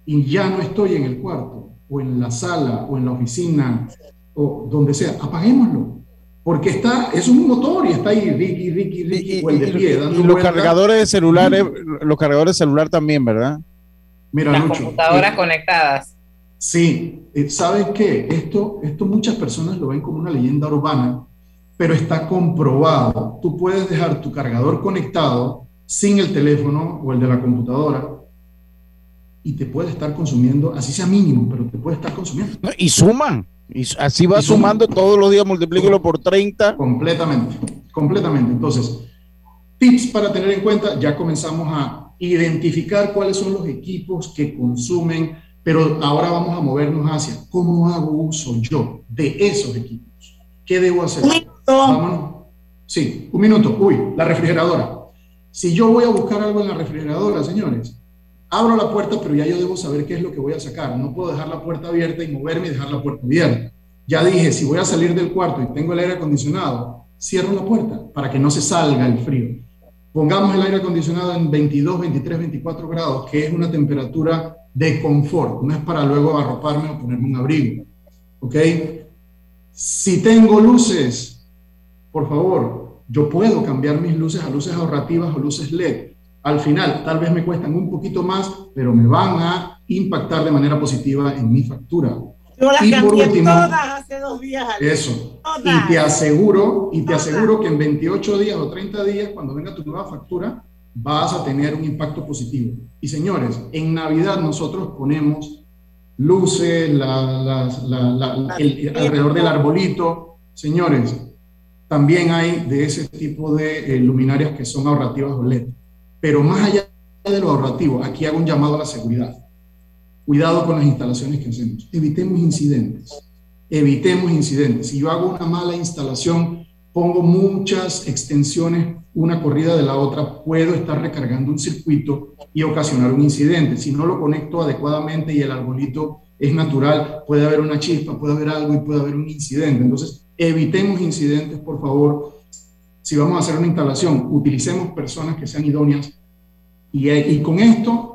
y ya no estoy en el cuarto, o en la sala, o en la oficina, o donde sea, apaguémoslo. Porque está, es un motor y está ahí Ricky, Ricky, Ricky, o el de pie, dando Y los cargadores de celulares, los cargadores de celular también, ¿verdad? Mira, Las Lucho, computadoras eh, conectadas. Sí, eh, ¿sabes qué? Esto, esto muchas personas lo ven como una leyenda urbana, pero está comprobado. Tú puedes dejar tu cargador conectado sin el teléfono o el de la computadora y te puede estar consumiendo, así sea mínimo, pero te puede estar consumiendo. y suman. Y así va sumando todos los días, multiplícalo por 30. Completamente, completamente. Entonces, tips para tener en cuenta, ya comenzamos a identificar cuáles son los equipos que consumen, pero ahora vamos a movernos hacia cómo hago uso yo de esos equipos. ¿Qué debo hacer? Vámonos. Sí, un minuto. Uy, la refrigeradora. Si yo voy a buscar algo en la refrigeradora, señores, abro la puerta, pero ya yo debo saber qué es lo que voy a sacar. No puedo dejar la puerta abierta y moverme y dejar la puerta abierta. Ya dije, si voy a salir del cuarto y tengo el aire acondicionado, cierro la puerta para que no se salga el frío. Pongamos el aire acondicionado en 22, 23, 24 grados, que es una temperatura de confort, no es para luego arroparme o ponerme un abrigo. ¿Ok? Si tengo luces, por favor, yo puedo cambiar mis luces a luces ahorrativas o luces LED al final tal vez me cuestan un poquito más, pero me van a impactar de manera positiva en mi factura. Yo las y por último, todas hace dos días. Eso. Y te aseguro, y te aseguro que en 28 días o 30 días, cuando venga tu nueva factura, vas a tener un impacto positivo. Y señores, en Navidad nosotros ponemos luces, la, alrededor del arbolito. Señores, también hay de ese tipo de eh, luminarias que son ahorrativas o LED. Pero más allá de lo ahorrativo, aquí hago un llamado a la seguridad. Cuidado con las instalaciones que hacemos. Evitemos incidentes. Evitemos incidentes. Si yo hago una mala instalación, pongo muchas extensiones una corrida de la otra, puedo estar recargando un circuito y ocasionar un incidente. Si no lo conecto adecuadamente y el arbolito es natural, puede haber una chispa, puede haber algo y puede haber un incidente. Entonces, evitemos incidentes, por favor si vamos a hacer una instalación, utilicemos personas que sean idóneas y, y con esto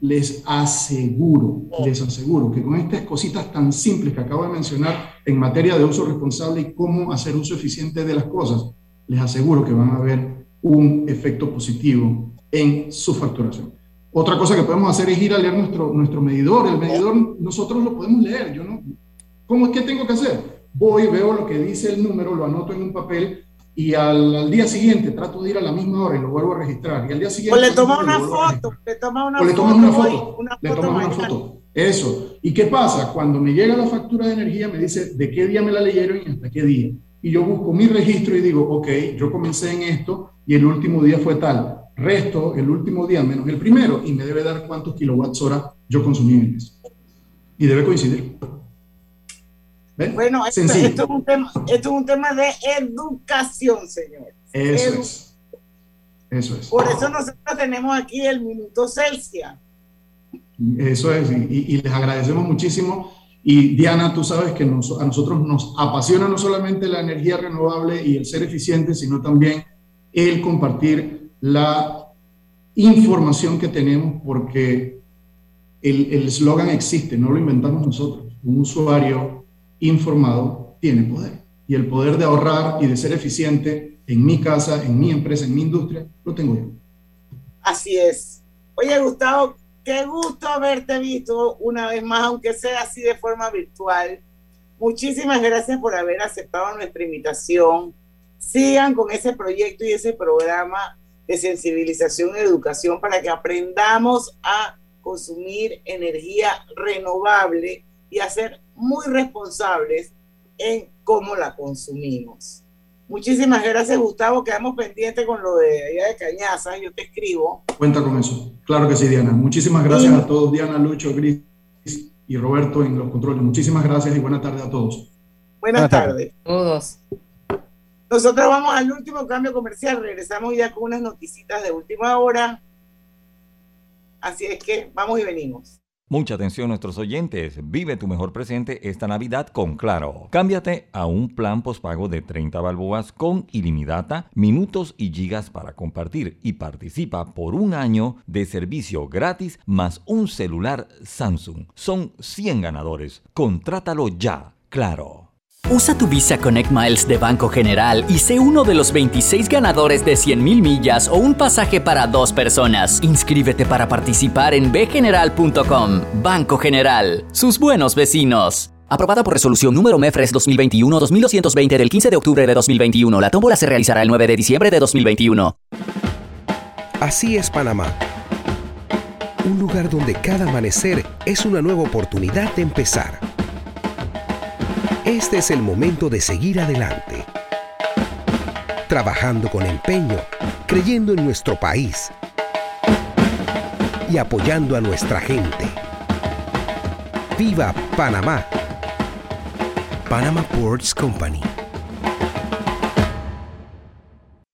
les aseguro, les aseguro que con estas cositas tan simples que acabo de mencionar en materia de uso responsable y cómo hacer uso eficiente de las cosas, les aseguro que van a ver un efecto positivo en su facturación. Otra cosa que podemos hacer es ir a leer nuestro, nuestro medidor. El medidor nosotros lo podemos leer. Yo no, ¿Cómo es que tengo que hacer? Voy, veo lo que dice el número, lo anoto en un papel y al, día siguiente trato de ir a la misma hora y lo vuelvo a registrar. Y al día siguiente. O le toma una foto, le toma una le tomas una foto. le tomas una foto. Eso. ¿Y qué pasa? Cuando me llega la factura de energía, me dice de qué día me la leyeron y hasta qué día. Y yo busco mi registro y digo, ok, yo comencé en esto y el último día fue tal. Resto el último día menos el primero y me debe dar cuántos kilowatts hora yo consumí en eso. Y debe coincidir. Bueno, esto, es un tema, esto, es un tema, de educación, señores. Eso es. Eso es. Por eso nosotros tenemos aquí el Minuto Celsius. Eso es, y, les agradecemos muchísimo. Y Diana, tú sabes que a nosotros nos apasiona no solamente la energía renovable y el ser eficiente, sino también el compartir la información que tenemos, porque el eslogan existe, no lo inventamos nosotros. Un usuario informado tiene poder. Y el poder de ahorrar y de ser eficiente en mi casa, en mi empresa, en mi industria, lo tengo yo. Así es. Oye, Gustavo, qué gusto haberte visto una vez más, aunque sea así de forma virtual. Muchísimas gracias por haber aceptado nuestra invitación. Sigan con ese proyecto y ese programa de sensibilización y educación para que aprendamos a consumir energía renovable y a ser muy responsables en cómo la consumimos. Muchísimas gracias, Gustavo. Quedamos pendientes con lo de allá de Cañaza. Yo te escribo. Cuenta con eso. Claro que sí, Diana. Muchísimas gracias a todos, Diana, Lucho, Gris y Roberto en los controles. Muchísimas gracias y buenas tardes a todos. Buenas, tardes. Todos. Nosotros vamos al último cambio comercial. Regresamos ya con unas noticitas de última hora. Así es que vamos y venimos. Mucha atención nuestros oyentes, vive tu mejor presente esta Navidad con Claro. Cámbiate a un plan pospago de 30 balboas con ilimitada, minutos y gigas para compartir y participa por un año de servicio gratis más un celular Samsung. Son 100 ganadores. Contrátalo ya, Claro. Usa tu Visa Connect Miles de Banco General y sé uno de los 26 ganadores de 100.000 millas o un pasaje para dos personas. Inscríbete para participar en bgeneral.com. Banco General, sus buenos vecinos. Aprobada por resolución número MEFRES 2021-2220 del 15 de octubre de 2021. La tómbola se realizará el 9 de diciembre de 2021. Así es Panamá. Un lugar donde cada amanecer es una nueva oportunidad de empezar. Este es el momento de seguir adelante. Trabajando con empeño, creyendo en nuestro país y apoyando a nuestra gente. ¡Viva Panamá! Panama Ports Company.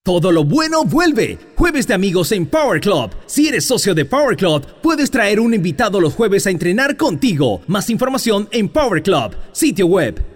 Todo lo bueno vuelve. Jueves de amigos en Power Club. Si eres socio de Power Club, puedes traer un invitado los jueves a entrenar contigo. Más información en Power Club, sitio web.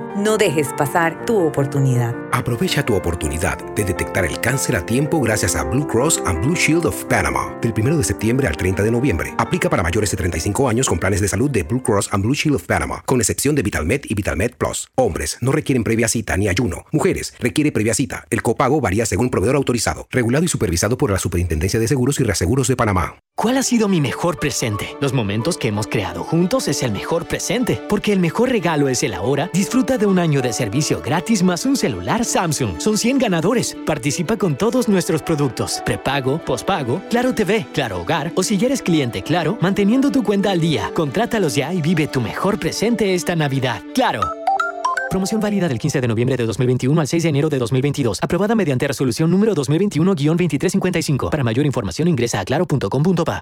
No dejes pasar tu oportunidad. Aprovecha tu oportunidad de detectar el cáncer a tiempo gracias a Blue Cross and Blue Shield of Panama. Del 1 de septiembre al 30 de noviembre. Aplica para mayores de 35 años con planes de salud de Blue Cross and Blue Shield of Panama, con excepción de VitalMed y VitalMed Plus. Hombres no requieren previa cita ni ayuno. Mujeres requiere previa cita. El copago varía según proveedor autorizado, regulado y supervisado por la Superintendencia de Seguros y Reaseguros de Panamá. ¿Cuál ha sido mi mejor presente? Los momentos que hemos creado juntos es el mejor presente, porque el mejor regalo es el ahora. Disfruta de un año de servicio gratis más un celular Samsung. Son 100 ganadores. Participa con todos nuestros productos. Prepago, pospago, Claro TV, Claro Hogar o si ya eres cliente Claro, manteniendo tu cuenta al día. Contrátalos ya y vive tu mejor presente esta Navidad. Claro. Promoción válida del 15 de noviembre de 2021 al 6 de enero de 2022. Aprobada mediante resolución número 2021-2355. Para mayor información ingresa a claro.com.pa.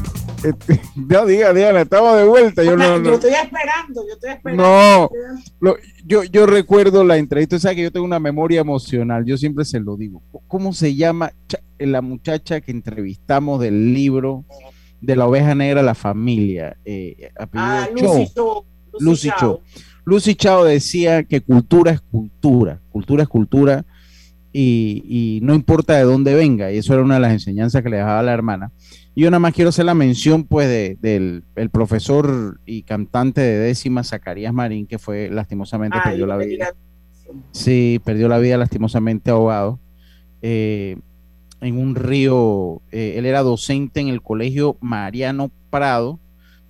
este, ya diga, Diana, estamos de vuelta. Yo, no, yo no, estoy esperando, yo estoy esperando. no, lo- yo, yo recuerdo la entrevista, o sea que yo tengo una memoria emocional, yo siempre se lo digo. ¿Cómo se llama la muchacha que entrevistamos del libro de la oveja negra, la familia? Eh, Ah. Lucy Cho. Lucy. Cho. Lucy Chao decía que cultura es cultura, cultura es cultura y, y no importa de dónde venga. Y eso era una de las enseñanzas que le dejaba la hermana. Y yo nada más quiero hacer la mención pues de- del el profesor y cantante de décima, Zacarías Marín, que fue lastimosamente Ay, perdió la vida. Sí, perdió la vida lastimosamente ahogado eh, en un río. eh, él era docente en el colegio Mariano Prado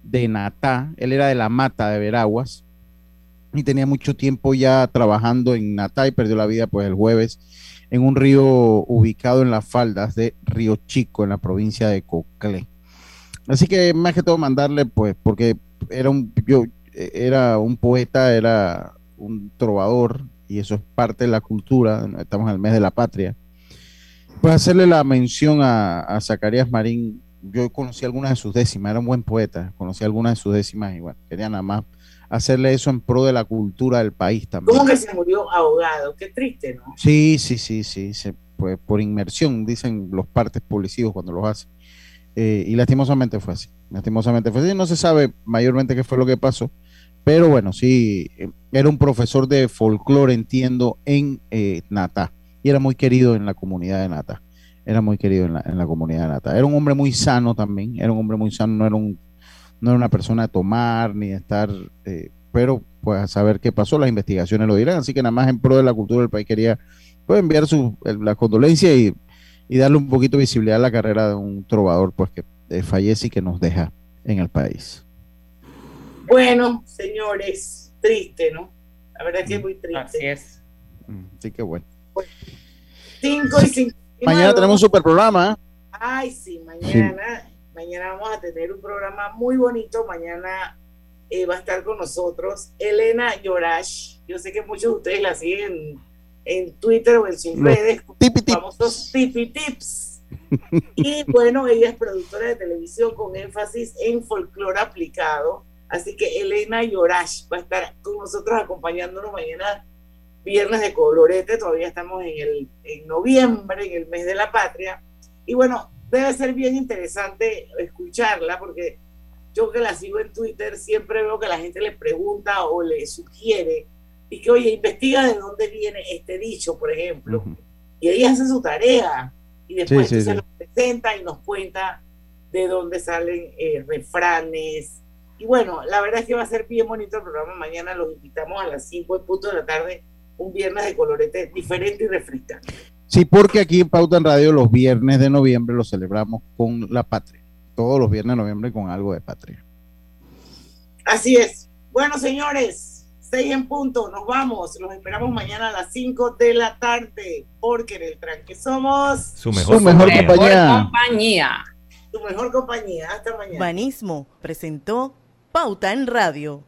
de Natá. Él era de la Mata de Veraguas y tenía mucho tiempo ya trabajando en Natá y perdió la vida pues el jueves en un río ubicado en las faldas de Río Chico en la provincia de Coclé. Así que más que todo mandarle pues porque era un yo eh, era un poeta, era un trovador y eso es parte de la cultura, estamos el mes de la patria. Pues hacerle la mención a, a Zacarías Marín, yo conocí algunas de sus décimas, era un buen poeta, conocí algunas de sus décimas y bueno, quería nada más hacerle eso en pro de la cultura del país también. ¿Cómo que se murió ahogado? Qué triste, ¿no? Sí, sí, sí, sí, se- pues, por inmersión, dicen los partes policíos cuando los hacen. Eh, y lastimosamente fue así, lastimosamente fue así. No se sabe mayormente qué fue lo que pasó, pero bueno, sí, eh, era un profesor de folclore, entiendo, en eh, Natá, y era muy querido en la comunidad de Natá. Era muy querido en la, en la comunidad de Natá. Era un hombre muy sano también, era un hombre muy sano, no era un no era una persona de tomar ni de estar, eh, pero pues a saber qué pasó, las investigaciones lo dirán, así que nada más en pro de la cultura del país quería pues, enviar su, la condolencia y, y, darle un poquito de visibilidad a la carrera de un trovador pues que eh, fallece y que nos deja en el país. Bueno, señores, triste, ¿no? La verdad es que es muy triste. Así es. Así que bueno. 5 y 5. Mañana tenemos un super programa. Ay, sí, mañana, mañana vamos a tener un programa muy bonito. Mañana eh, va a estar con nosotros Elena Yorash. Yo sé que muchos de ustedes la siguen en, Twitter o en sus redes, tipi famosos tipi tips. y bueno, ella es productora de televisión con énfasis en folclore aplicado. Así que Elena Yorash va a estar con nosotros acompañándonos mañana viernes de colorete, todavía estamos en, el, en noviembre, en el mes de la patria. Y bueno, debe ser bien interesante escucharla porque yo que la sigo en Twitter siempre veo que la gente le pregunta o le sugiere y que, oye, investiga de dónde viene este dicho, por ejemplo. Y ella hace su tarea y después se lo presenta y nos cuenta de dónde salen eh, refranes. Y bueno, la verdad es que va a ser bien bonito el programa. Mañana los invitamos a las 5 en punto de la tarde un viernes de colorete diferente y refrescante. Sí, porque aquí en Pauta en Radio los viernes de noviembre los celebramos con la patria. Todos los viernes de noviembre con algo de patria. Así es. Bueno, señores, seis en punto, nos vamos. Los esperamos mañana a las 5 de la tarde, porque en el tranque somos su mejor, compañía. Su mejor compañía. Hasta mañana. Banismo presentó Pauta en Radio.